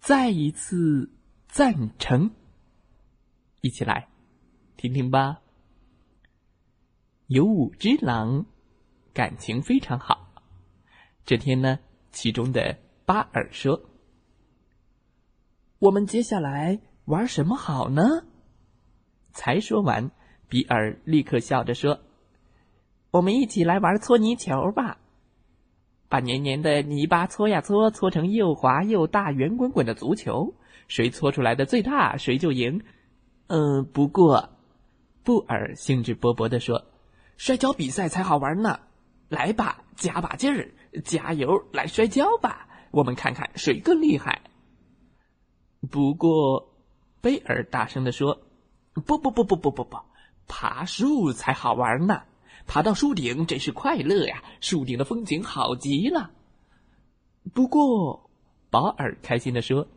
再一次赞成，一起来听听吧。有五只狼，感情非常好。这天呢，其中的巴尔说：“我们接下来玩什么好呢？”才说完，比尔立刻笑着说：“我们一起来玩搓泥球吧。”把黏黏的泥巴搓呀搓，搓成又滑又大、圆滚滚的足球。谁搓出来的最大，谁就赢。嗯，不过，布尔兴致勃勃地说：“摔跤比赛才好玩呢！来吧，加把劲儿，加油，来摔跤吧！我们看看谁更厉害。”不过，贝尔大声地说：“不不不不不不不，爬树才好玩呢！”爬到树顶真是快乐呀！树顶的风景好极了。不过，保尔开心的说：“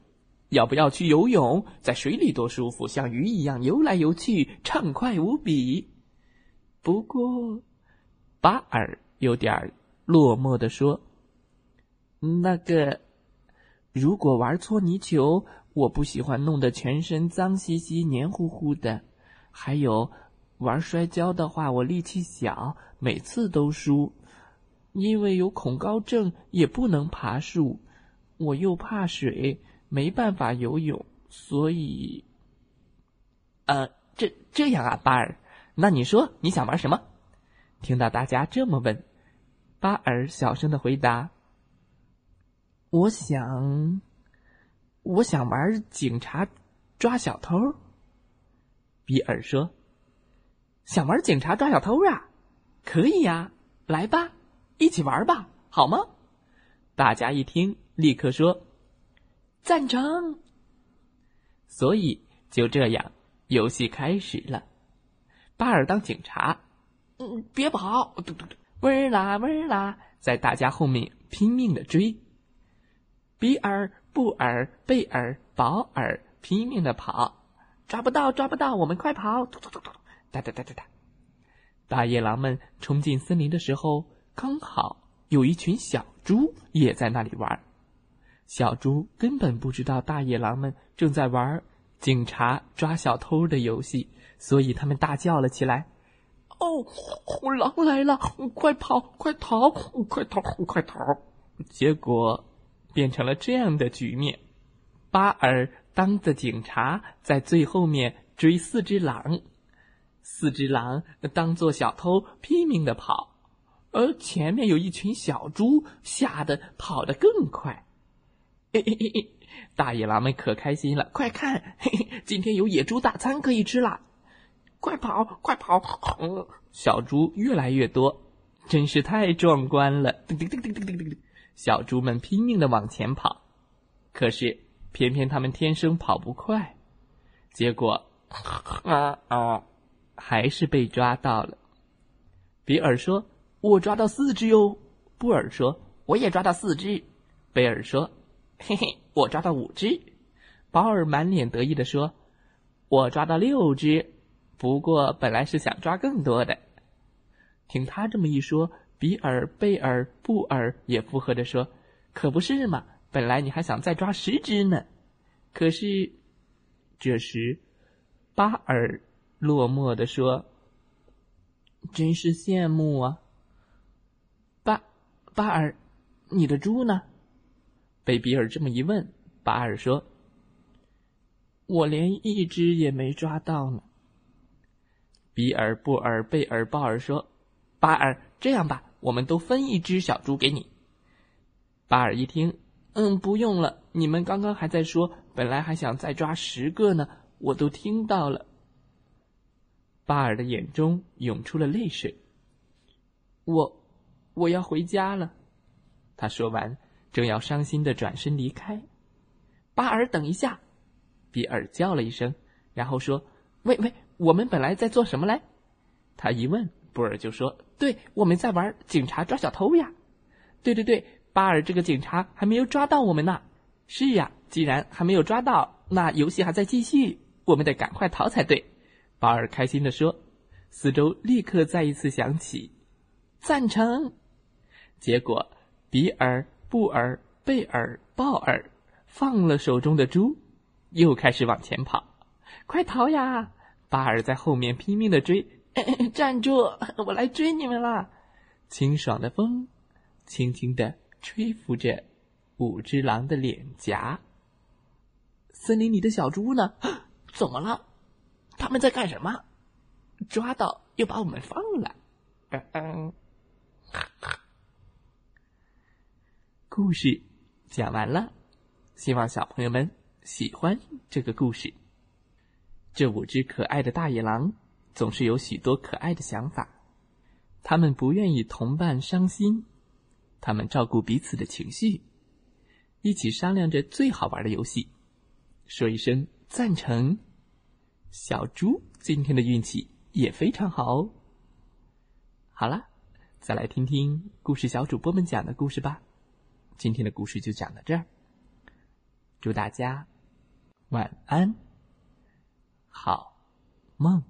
要不要去游泳？在水里多舒服，像鱼一样游来游去，畅快无比。”不过，巴尔有点落寞的说：“那个，如果玩搓泥球，我不喜欢弄得全身脏兮兮、黏糊糊的，还有。”玩摔跤的话，我力气小，每次都输。因为有恐高症，也不能爬树。我又怕水，没办法游泳，所以……呃，这这样啊，巴尔，那你说你想玩什么？听到大家这么问，巴尔小声的回答：“我想，我想玩警察抓小偷。”比尔说。想玩警察抓小偷啊？可以呀，来吧，一起玩吧，好吗？大家一听，立刻说赞成。所以就这样，游戏开始了。巴尔当警察，嗯，别跑，喂啦喂啦，在大家后面拼命的追。比尔、布尔、贝尔、保尔拼命的跑，抓不到，抓不到，我们快跑！哒哒哒哒哒！大野狼们冲进森林的时候，刚好有一群小猪也在那里玩。小猪根本不知道大野狼们正在玩警察抓小偷的游戏，所以他们大叫了起来：“哦，虎狼来了！快跑，快逃，快逃，快逃！”结果变成了这样的局面：巴尔当着警察，在最后面追四只狼。四只狼当做小偷拼命的跑，而前面有一群小猪，吓得跑得更快。大野狼们可开心了，快看，嘿嘿今天有野猪大餐可以吃了！快跑，快跑！小猪越来越多，真是太壮观了！小猪们拼命的往前跑，可是偏偏他们天生跑不快，结果啊啊！还是被抓到了。比尔说：“我抓到四只哟。”布尔说：“我也抓到四只。”贝尔说：“嘿嘿，我抓到五只。”保尔满脸得意的说：“我抓到六只，不过本来是想抓更多的。”听他这么一说，比尔、贝尔、布尔也附和着说：“可不是嘛，本来你还想再抓十只呢。”可是，这时，巴尔。落寞的说：“真是羡慕啊，巴巴尔，你的猪呢？”被比尔这么一问，巴尔说：“我连一只也没抓到呢。”比尔、布尔、贝尔、鲍尔说：“巴尔，这样吧，我们都分一只小猪给你。”巴尔一听：“嗯，不用了，你们刚刚还在说，本来还想再抓十个呢，我都听到了。”巴尔的眼中涌出了泪水。我，我要回家了。他说完，正要伤心的转身离开，巴尔，等一下！比尔叫了一声，然后说：“喂喂，我们本来在做什么嘞？”他一问，布尔就说：“对，我们在玩警察抓小偷呀。”“对对对，巴尔这个警察还没有抓到我们呢。”“是呀，既然还没有抓到，那游戏还在继续，我们得赶快逃才对。”巴尔开心地说。四周立刻再一次响起：“赞成。”结果，比尔、布尔、贝尔、鲍尔放了手中的猪，又开始往前跑。快逃呀！巴尔在后面拼命的追。站住！我来追你们了。清爽的风，轻轻的吹拂着五只狼的脸颊。森林里的小猪呢？怎么了？他们在干什么？抓到又把我们放了。嗯嗯。故事讲完了，希望小朋友们喜欢这个故事。这五只可爱的大野狼总是有许多可爱的想法，他们不愿意同伴伤心，他们照顾彼此的情绪，一起商量着最好玩的游戏。说一声赞成，小猪今天的运气。也非常好哦。好了，再来听听故事小主播们讲的故事吧。今天的故事就讲到这儿，祝大家晚安，好梦。